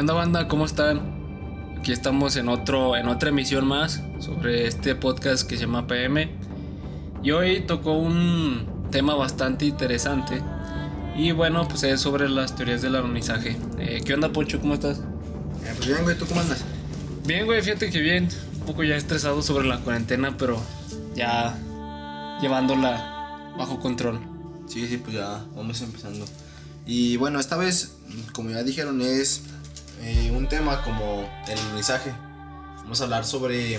onda banda? ¿Cómo están? Aquí estamos en otro en otra emisión más sobre este podcast que se llama PM. Y hoy tocó un tema bastante interesante. Y bueno, pues es sobre las teorías del alunizaje. Eh, ¿Qué onda, Poncho? ¿Cómo estás? Eh, pues bien, güey, ¿tú cómo andas? Bien, güey, fíjate que bien. Un poco ya estresado sobre la cuarentena, pero ya llevándola bajo control. Sí, sí, pues ya vamos empezando. Y bueno, esta vez, como ya dijeron, es eh, un tema como el alunizaje. Vamos a hablar sobre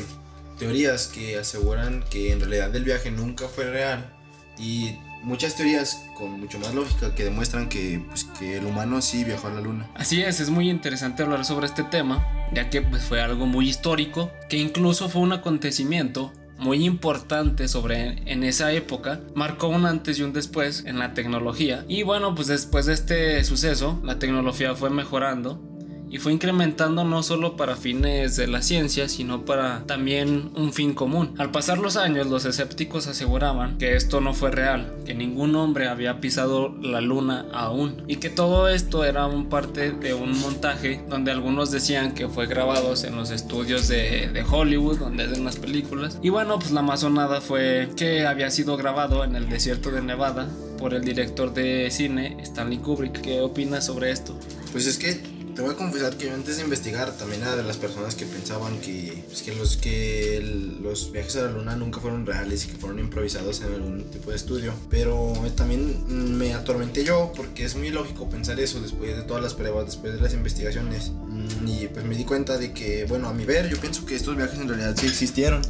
teorías que aseguran que en realidad el viaje nunca fue real y muchas teorías con mucho más lógica que demuestran que, pues, que el humano sí viajó a la luna. Así es, es muy interesante hablar sobre este tema, ya que pues, fue algo muy histórico, que incluso fue un acontecimiento muy importante sobre en esa época, marcó un antes y un después en la tecnología. Y bueno, pues después de este suceso, la tecnología fue mejorando y fue incrementando no solo para fines de la ciencia, sino para también un fin común. Al pasar los años, los escépticos aseguraban que esto no fue real, que ningún hombre había pisado la luna aún, y que todo esto era un parte de un montaje donde algunos decían que fue grabados en los estudios de, de Hollywood, donde hacen las películas. Y bueno, pues la más sonada fue que había sido grabado en el desierto de Nevada por el director de cine Stanley Kubrick. ¿Qué opinas sobre esto? Pues es que te voy a confesar que antes de investigar también era de las personas que pensaban que, pues, que, los, que el- los viajes a la luna nunca fueron reales y que fueron improvisados en algún tipo de estudio. Pero también mm, me atormenté yo porque es muy lógico pensar eso después de todas las pruebas, después de las investigaciones. Mm, Y pues me di cuenta de que, bueno, a mi ver, yo pienso que estos viajes en realidad sí existieron.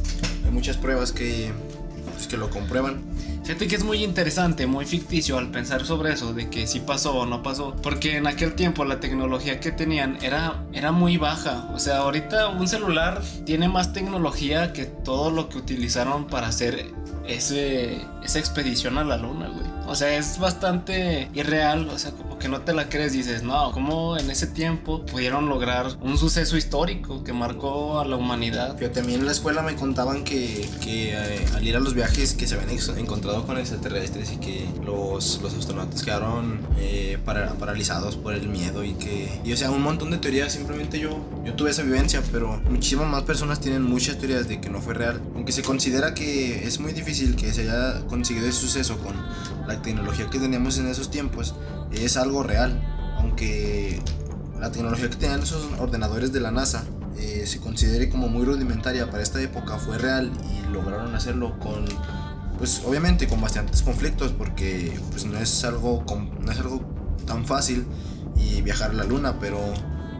Hay muchas pruebas que, pues, que lo comprueban. Fíjate que es muy interesante, muy ficticio al pensar sobre eso, de que si pasó o no pasó, porque en aquel tiempo la tecnología que tenían era, era muy baja. O sea, ahorita un celular tiene más tecnología que todo lo que utilizaron para hacer ese, esa expedición a la luna, güey. O sea, es bastante irreal, o sea, como que no te la crees, dices, no, ¿cómo en ese tiempo pudieron lograr un suceso histórico que marcó a la humanidad? A mí en la escuela me contaban que, que eh, al ir a los viajes que se habían encontrado con extraterrestres y que los, los astronautas quedaron eh, para- paralizados por el miedo y que... Y o sea, un montón de teorías, simplemente yo, yo tuve esa vivencia, pero muchísimas más personas tienen muchas teorías de que no fue real. Aunque se considera que es muy difícil que se haya conseguido ese suceso con la tecnología que teníamos en esos tiempos, es algo real. Aunque la tecnología que tenían esos ordenadores de la NASA eh, se considere como muy rudimentaria para esta época fue real y lograron hacerlo con pues obviamente con bastantes conflictos porque pues no es algo no es algo tan fácil y viajar a la luna pero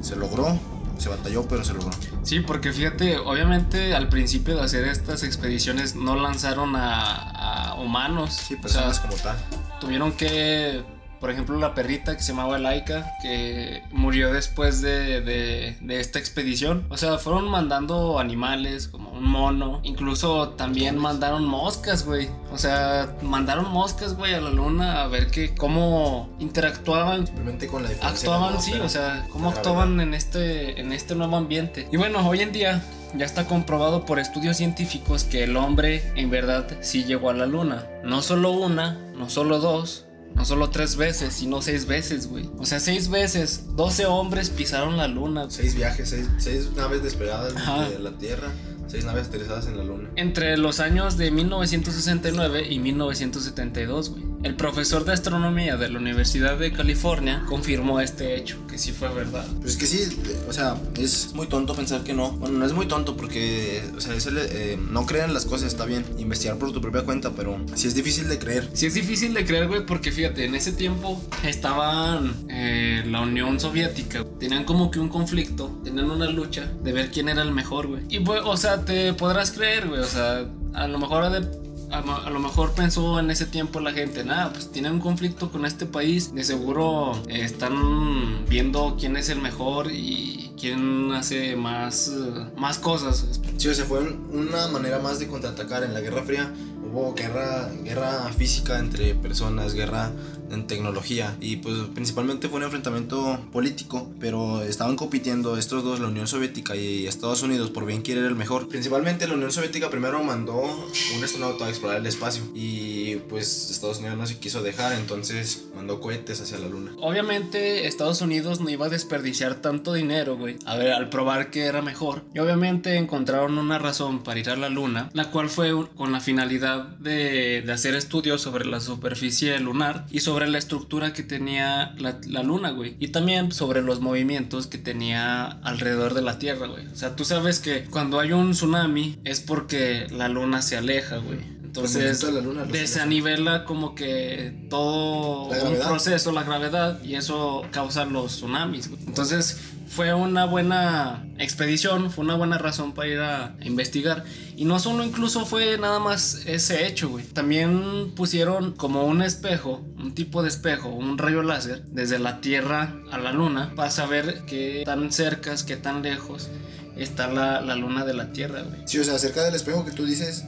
se logró se batalló pero se logró Sí, porque fíjate, obviamente al principio de hacer estas expediciones no lanzaron a, a humanos. sí o sea, personas como tal tuvieron que, por ejemplo, la perrita que se llamaba Laika, que murió después de, de- de esta expedición. O sea, fueron mandando animales como un mono. Incluso también mandaron moscas, güey. O sea, mandaron moscas, güey, a la luna a ver que cómo interactuaban simplemente con la diferencia actuaban, sí, o sea, cómo actuaban en este, en este nuevo ambiente. Y bueno, hoy en día ya está comprobado por estudios científicos que el hombre en verdad sí llegó a la luna. No solo una, no solo dos, no solo tres veces, sino seis veces, güey. O sea, seis veces, 12 hombres pisaron la luna. seis viajes seis, seis naves despegadas Ajá. de la Tierra seis naves aterrizadas en la luna Entre los años de 1969 y 1972, güey. El profesor de astronomía de la Universidad de California confirmó este hecho, que sí fue verdad. Pues es que sí, o sea, es muy tonto pensar que no. Bueno, no es muy tonto porque, o sea, el, eh, no crean las cosas, está bien. Investigar por tu propia cuenta, pero sí es difícil de creer. Sí es difícil de creer, güey, porque fíjate, en ese tiempo estaban eh, la Unión Soviética, tenían como que un conflicto, tenían una lucha de ver quién era el mejor, güey. Y pues, o sea, te podrás creer, güey, o sea, a lo mejor ha de- a, lo mejor pensó en ese tiempo la gente, nada, pues tienen un conflicto con este país, de seguro eh, están viendo quién es el mejor y quién hace más, más cosas. Sí, o sea, fue un- una manera más de contraatacar en la Guerra Fría. Hubo guerra, guerra física entre personas, guerra en tecnología y pues principalmente fue un enfrentamiento político, pero estaban compitiendo estos dos, la Unión Soviética y Estados Unidos, por bien quién era el mejor. Principalmente la Unión Soviética primero mandó un astronauta a explorar el espacio y pues Estados Unidos no se quiso dejar, entonces mandó cohetes hacia la luna. Obviamente Estados Unidos no iba a desperdiciar tanto dinero, güey. A ver, al probar que era mejor. Y obviamente encontraron una razón para ir a la luna, la cual fue con la finalidad de, hacer estudios sobre la superficie lunar y sobre la estructura que tenía la, la luna, güey. Y también sobre los movimientos que tenía alrededor de la Tierra, güey. O sea, tú sabes que cuando hay un tsunami es porque la luna se aleja, güey. Entonces, la luna, desanivela como que todo un proceso, la gravedad, y eso causa los tsunamis. Entonces, fue una buena expedición, fue una buena razón para ir a investigar. Y no solo incluso fue nada más ese hecho, güey. También pusieron como un espejo, un tipo de espejo, un rayo láser, desde la Tierra a la Luna, para saber qué tan cercas, qué tan lejos está la, la Luna de la Tierra, güey. Sí, o sea, acerca del espejo que tú dices,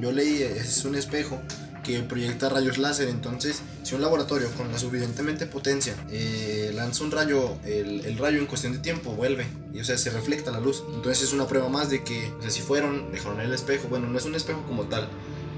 yo leí, es un espejo que proyecta rayos láser, entonces si un laboratorio con la suficientemente potencia eh, lanza un rayo, el, el rayo en cuestión de tiempo vuelve y o sea se refleja la luz, entonces es una prueba más de que, o sea, si fueron, dejaron el espejo, bueno, no es un espejo como tal,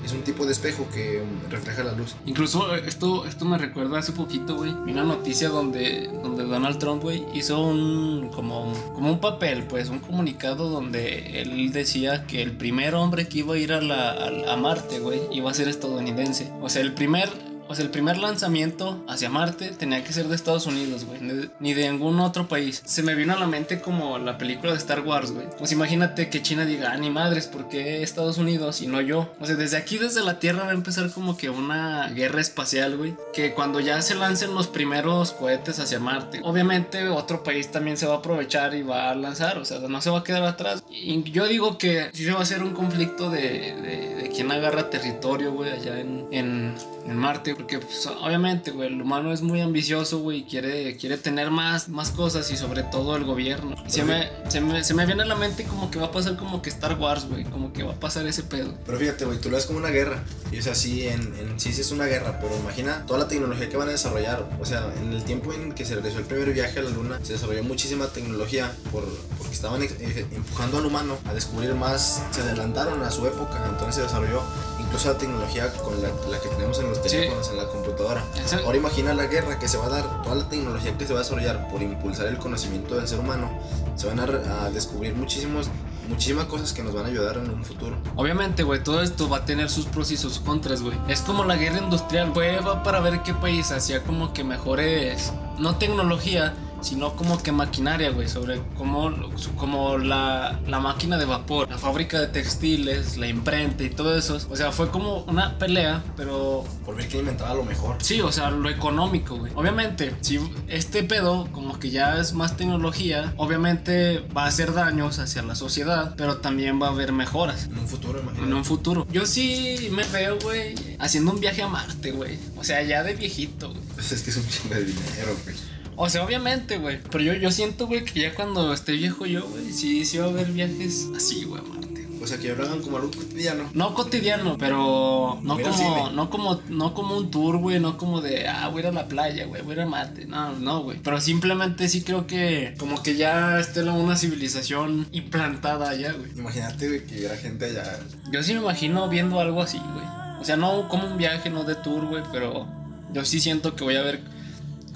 es un tipo de espejo que refleja la luz. Incluso eh, esto, esto me recuerda hace poquito, güey. Una noticia donde, donde Donald Trump, güey, hizo un como, como un papel, pues, un comunicado donde él decía que el primer hombre que iba a ir a, la, a, a Marte, güey, iba a ser estadounidense. O sea, el primer sea, el primer lanzamiento hacia Marte tenía que ser de Estados Unidos, güey, ni de ningún otro país. Se me vino a la mente como la película de Star Wars, güey. Pues imagínate que China diga, ah, ni madres, ¿por qué Estados Unidos y no yo? O sea, desde aquí, desde la Tierra, va a empezar como que una guerra espacial, güey. Que cuando ya se lancen los primeros cohetes hacia Marte, obviamente otro país también se va a aprovechar y va a lanzar, o sea, no se va a quedar atrás. Y yo digo que sí se va a hacer un conflicto de, de, de quién agarra territorio, güey, allá en, en, en Marte, porque pues, obviamente, güey, el humano es muy ambicioso, güey, quiere, quiere tener más, más cosas y sobre todo el gobierno. Y se, me, se, me, se me viene a la mente como que va a pasar como que Star Wars, güey, como que va a pasar ese pedo. Pero fíjate, güey, tú lo ves como una guerra. Y o sea, sí, en, en sí, sí es una guerra, pero imagina toda la tecnología que van a desarrollar. O sea, en el tiempo en que se realizó el primer viaje a la luna, se desarrolló muchísima tecnología por, porque estaban ex- eh, empujando al humano a descubrir más. Se adelantaron a su época, entonces se desarrolló incluso la tecnología con la, la que tenemos en los Sí. teléfonos, en la computadora. Ahora imagina la guerra que se va a dar, toda la tecnología que se va a desarrollar por impulsar el conocimiento del ser humano. Se van a, a descubrir muchísimos, muchísimas cosas que nos van a ayudar en un futuro. Obviamente, güey, todo esto va a tener sus pros y sus contras, güey. Es como la guerra industrial, güey, va para ver qué país hacía como que mejores, no tecnología, sino como que maquinaria, güey, sobre cómo, como la, la máquina de vapor, la fábrica de textiles, la imprenta y todo eso. O sea, fue como una pelea, pero Por ver quién inventaba lo mejor. Sí, o sea, lo económico, güey. Obviamente, si este pedo como que ya es más tecnología, obviamente va a hacer daños hacia la sociedad, pero también va a haber mejoras En un futuro, imagínate. en un futuro. Yo sí me veo, güey, haciendo un viaje a Marte, güey. O sea, ya de viejito, güey. Pues es que es un chingo de dinero, güey. O sea, obviamente, güey. Pero yo, yo siento, güey, que ya cuando esté viejo yo, güey, sí, sí va a haber viajes así, güey, a Marte. O sea, que lo hagan como algo cotidiano. No cotidiano, pero no como, no como, no como un tour, güey, no como de, ah, voy a ir a la playa, güey, voy a ir a Marte. No, no, güey. Pero simplemente sí creo que como que ya esté la- una civilización implantada allá, güey. Imagínate, güey, que hubiera gente allá. Yo sí me imagino viendo algo así, güey. O sea, no como un viaje, no de tour, güey, pero yo sí siento que voy a ver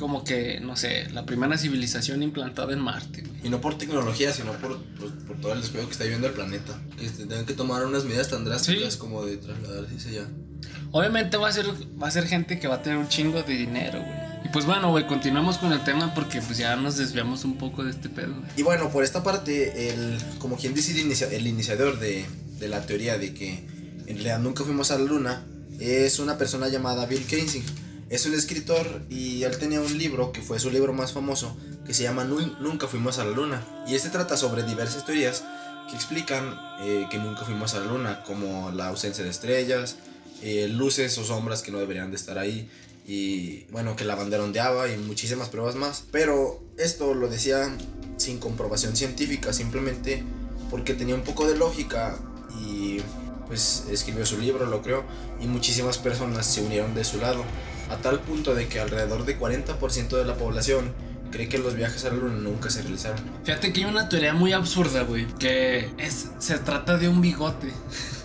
como que, no sé, la primera civilización implantada en Marte, güey. Y no por tecnología, sino por, por, por todo el despegue que está viviendo el planeta. Que se tengan que tomar unas medidas tan drásticas Sí. como de trasladarse allá. Obviamente va a ser va a ser gente que va a tener un chingo de dinero, güey. Y pues bueno, güey, continuamos con el tema porque pues ya nos desviamos un poco de este pedo, güey. Y bueno, por esta parte, el, como quien dice el, inicia- el iniciador de, de la teoría de que en realidad nunca fuimos a la luna, es una persona llamada Bill Kaysing. Es un escritor y él tenía un libro que fue su libro más famoso que se llama Nun- Nunca fuimos a la luna. Y este trata sobre diversas teorías que explican eh, que nunca fuimos a la luna, como la ausencia de estrellas, eh, luces o sombras que no deberían de estar ahí y bueno, que la bandera ondeaba y muchísimas pruebas más. Pero esto lo decía sin comprobación científica, simplemente porque tenía un poco de lógica y pues escribió su libro, lo creo, y muchísimas personas se unieron de su lado, a tal punto de que alrededor de 40% de la población cree que los viajes a la luna nunca se realizaron. Fíjate que hay una teoría muy absurda, güey, que es se trata de un bigote.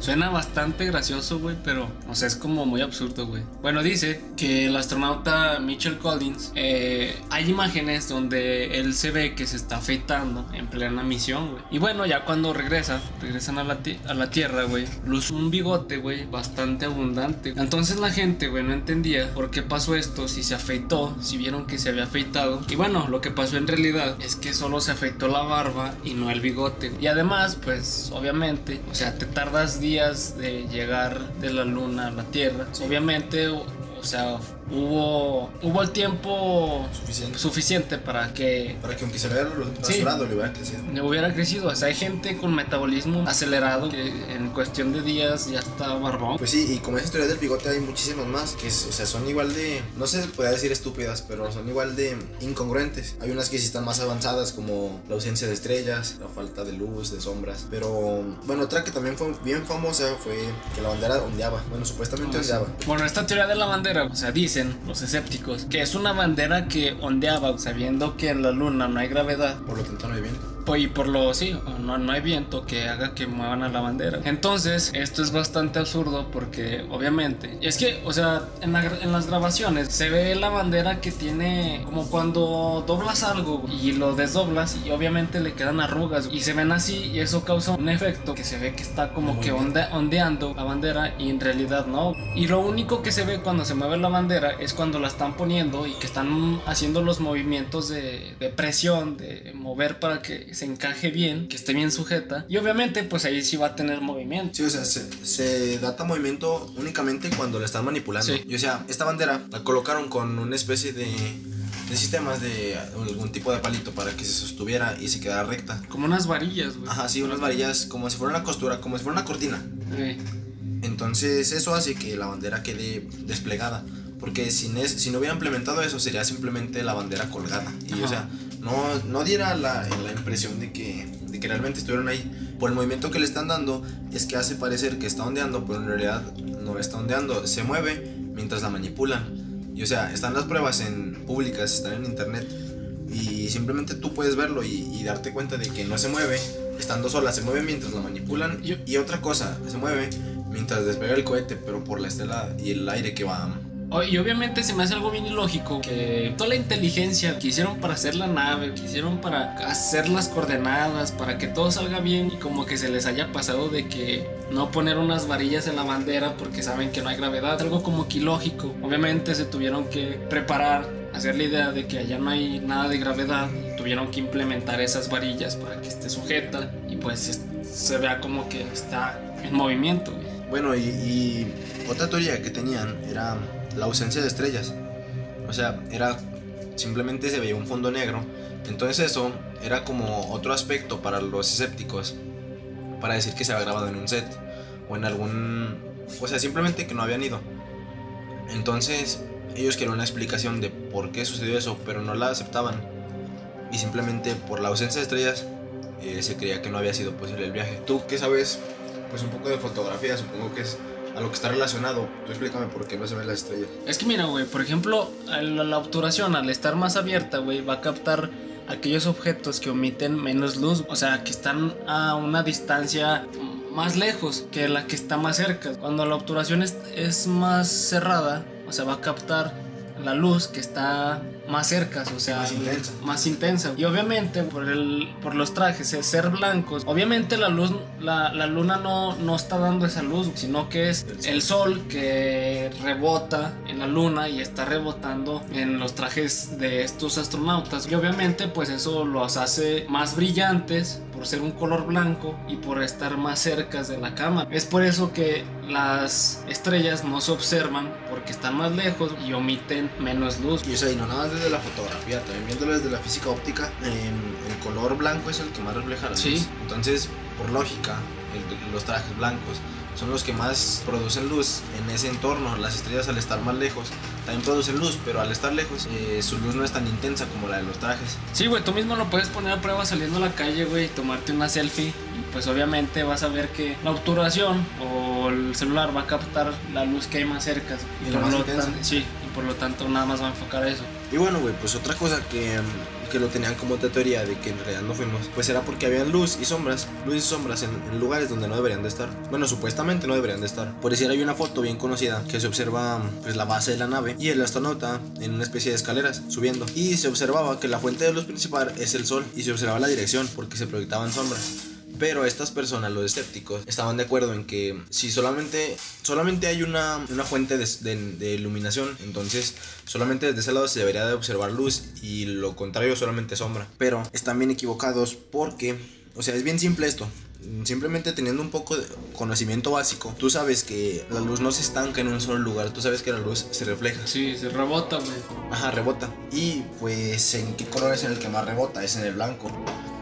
Suena bastante gracioso, güey, pero, o sea, es como muy absurdo, güey. Bueno, dice que el astronauta Mitchell Collins, eh, hay imágenes donde él se ve que se está afeitando en plena misión, güey. Y bueno, ya cuando regresa, regresan a la, a la Tierra, güey, luce un bigote, güey, bastante abundante. Entonces la gente, güey, no entendía por qué pasó esto, si se afeitó, si vieron que se había afeitado. Y bueno, lo que pasó en realidad es que solo se afeitó la barba y no el bigote. Y además, pues, obviamente, o sea, te tardas días de llegar de la luna a la Tierra. Obviamente, o sea, hubo, hubo el tiempo Suficiente. suficiente para que Para que aunque se vea rasurado, le hubiera crecido. no hubiera crecido. O sea, hay gente con metabolismo acelerado que en cuestión de días ya está barbón. Pues sí, y como esa historia del bigote hay muchísimas más que, o sea, son igual de, no sé, podría decir estúpidas, pero son igual de incongruentes. Hay unas que sí están más avanzadas, como la ausencia de estrellas, la falta de luz, de sombras. Pero, bueno, otra que también fue bien famosa fue que la bandera ondeaba. Bueno, supuestamente Ah, sí. ondeaba. Bueno, esta teoría de la bandera, o sea, los escépticos que es una bandera que ondeaba, sabiendo que en la luna no hay gravedad. Por lo tanto, no hay viento. O- Y por lo sí, no, no hay viento que haga que muevan a la bandera. Entonces, esto es bastante absurdo porque obviamente, es que, o sea, en, la en las grabaciones se ve la bandera que tiene como cuando doblas algo y lo desdoblas y obviamente le quedan arrugas y se ven así y eso causa un efecto que se ve que está como que onde- ondeando la bandera y en realidad no. Y lo único que se ve cuando se mueve la bandera es cuando la están poniendo y que están haciendo los movimientos de, de presión, de mover para que se encaje bien, que esté bien sujeta. Y obviamente pues ahí sí va a tener movimiento. Sí, o sea, se, se data movimiento únicamente cuando la están manipulando. Sí. Y o sea, esta bandera la colocaron con una especie de, de sistemas de algún tipo de palito para que se sostuviera y se quedara recta. Como unas varillas, güey. Ajá, sí, unas varillas como si fuera una costura, como si fuera una cortina. Sí. Entonces eso hace que la bandera quede desplegada. Porque sin es, si no hubiera implementado eso sería simplemente la bandera colgada. Y Ajá. o sea, no, no diera la, la impresión de que, de que realmente estuvieron ahí. Por el movimiento que le están dando es que hace parecer que está ondeando, pero en realidad no está ondeando. Se mueve mientras la manipulan. Y o sea, están las pruebas en públicas, están en internet. Y simplemente tú puedes verlo y, y darte cuenta de que no se mueve estando sola, se mueve mientras la manipulan. Y otra cosa, se mueve mientras despega el cohete, pero por la estela y el aire que va. Y obviamente se me hace algo bien ilógico que toda la inteligencia que hicieron para hacer la nave, que hicieron para hacer las coordenadas, para que todo salga bien y como que se les haya pasado de que no poner unas varillas en la bandera porque saben que no hay gravedad, algo como que ilógico. Obviamente se tuvieron que preparar, hacer la idea de que allá no hay nada de gravedad, tuvieron que implementar esas varillas para que esté sujeta y pues es- se vea como que está en movimiento. Bueno, y, y otra teoría que tenían era la ausencia de estrellas. O sea, era simplemente se veía un fondo negro. Entonces eso era como otro aspecto para los escépticos para decir que se había grabado en un set o en algún, o sea, simplemente que no habían ido. Entonces ellos querían una explicación de por qué sucedió eso, pero no la aceptaban. Y simplemente por la ausencia de estrellas eh, se creía que no había sido posible el viaje. ¿Tú qué sabes? Pues un poco de fotografía, supongo que es a lo que está relacionado. Tú explícame por qué no se ven las estrellas. Es que mira, güey, por ejemplo, la, obturación al estar más abierta, güey, va a captar aquellos objetos que omiten menos luz, o sea, que están a una distancia más lejos que la que está más cerca. Cuando la obturación es, es más cerrada, o sea, va a captar la luz que está más cerca, o sea, Más intensa. más intensa. Y obviamente por, el, por los trajes, el ser blancos, obviamente la luz, la, la luna no, no está dando esa luz, sino que es El sol. el sol que rebota en la luna y está rebotando en los trajes de estos astronautas. Y obviamente pues eso los hace más brillantes por ser un color blanco y por estar más cerca de la cámara. Es por eso que las estrellas no se observan porque están más lejos y omiten menos luz. Y o sea, y no nada más desde la fotografía, también viéndolo desde la física óptica, el color blanco es el que más refleja la luz. Sí. Entonces, por lógica, el- los trajes blancos son los que más producen luz en ese entorno. Las estrellas al estar más lejos también producen luz, pero al estar lejos eh, su luz no es tan intensa como la de los trajes. Sí, güey, tú mismo lo puedes poner a prueba saliendo a la calle, güey, y tomarte una selfie. Y pues obviamente vas a ver que la obturación o el celular va a captar la luz que hay más cerca. Y la más lo tan- sí, por lo tanto nada más va a enfocar a eso. Y bueno, güey, pues otra cosa que, que lo tenían como teoría de que en realidad no fuimos, pues era porque había luz y sombras, luz y sombras en, en, lugares donde no deberían de estar. Bueno, supuestamente no deberían de estar. Por decir, hay una foto bien conocida que se observa pues la base de la nave y el astronauta en una especie de escaleras subiendo. Y se observaba que la fuente de luz principal es el sol y se observaba la dirección porque se proyectaban sombras. Pero estas personas, los escépticos, estaban de acuerdo en que si solamente, solamente hay una, una fuente de, de, de, iluminación, entonces solamente desde ese lado se debería de observar luz y lo contrario solamente sombra. Pero están bien equivocados porque, o sea, es bien simple esto. Simplemente teniendo un poco de conocimiento básico, tú sabes que la luz no se estanca en un solo lugar, tú sabes que la luz se refleja. Sí, se rebota, güey. Ajá, rebota. Y pues, ¿en qué color es en el que más rebota? Es en el blanco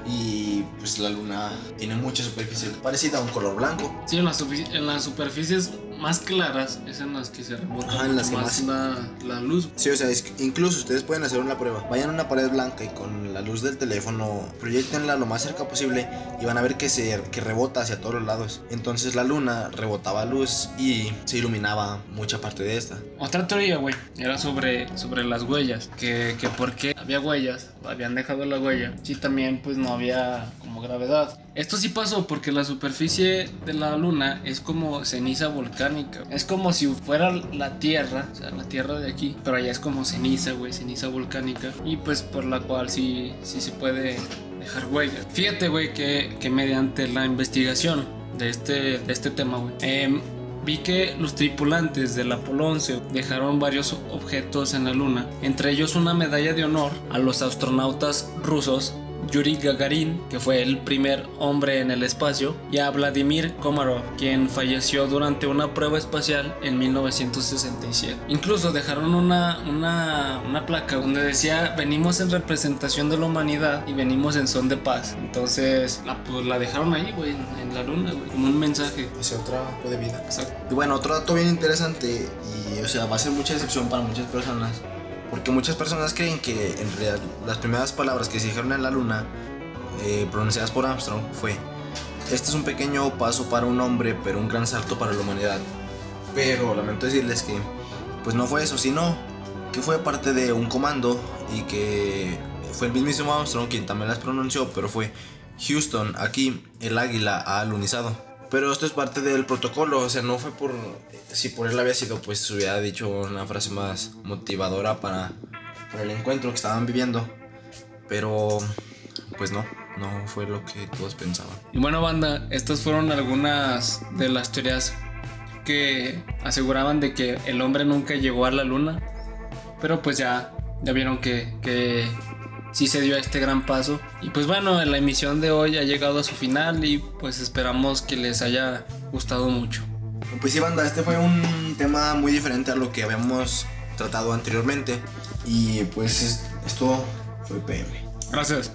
y pues la luna tiene mucha superficie parecida a un color blanco. Sí, en las, en las superficies más claras es en las que se rebota Ajá, en las que más, más- La, la luz. Sí, o sea, es que incluso ustedes pueden hacer una prueba. Vayan a una pared blanca y con la luz del teléfono proyectenla lo más cerca posible y van a ver que se que rebota hacia todos los lados. Entonces la luna rebotaba luz y se iluminaba mucha parte de esta. Otra teoría, güey, era sobre, sobre las huellas. Que, que por qué había huellas, habían dejado la huella. Sí, también pues no había como gravedad. Esto sí pasó porque la superficie de la luna es como ceniza volcánica. Es como si fuera la Tierra, o sea, la Tierra de aquí. Pero allá es como ceniza, güey, ceniza volcánica. Y pues por la cual sí, sí se puede dejar huella. Fíjate, güey, que, que mediante la investigación de este, de este tema, güey. em, Vi que los tripulantes del Apolo 11 dejaron varios objetos en la Luna, entre ellos una medalla de honor a los astronautas rusos Yuri Gagarin, que fue el primer hombre en el espacio, y a Vladimir Komarov, quien falleció durante una prueba espacial en 1967. Incluso dejaron una, una, una placa donde decía venimos en representación de la humanidad y venimos en son de paz. Entonces la, pues, la dejaron ahí, güey, en, la luna, güey, como un mensaje. Hacia otra de vida. Exacto. Y bueno, otro dato bien interesante y o sea, va a ser mucha decepción para muchas personas. Porque muchas personas creen que en realidad las primeras palabras que se dijeron en la luna, eh, pronunciadas por Armstrong, fue, este es un pequeño paso para un hombre, pero un gran salto para la humanidad. Pero lamento decirles que, pues no fue eso, sino que fue parte de un comando y que fue el mismísimo Armstrong quien también las pronunció, pero fue Houston, aquí el águila ha alunizado. Pero esto es parte del protocolo, o sea, no fue por... Si por él había sido, pues hubiera dicho una frase más motivadora para, para el encuentro que estaban viviendo. Pero, pues no, no fue lo que todos pensaban. Y bueno, banda, estas fueron algunas de las teorías que aseguraban de que el hombre nunca llegó a la luna. Pero pues ya, ya vieron que, que sí se dio este gran paso. Y pues bueno, la emisión de hoy ha llegado a su final y pues esperamos que les haya gustado mucho. Pues sí, banda, este fue un tema muy diferente a lo que habíamos tratado anteriormente. Y pues es- esto fue PM. Gracias.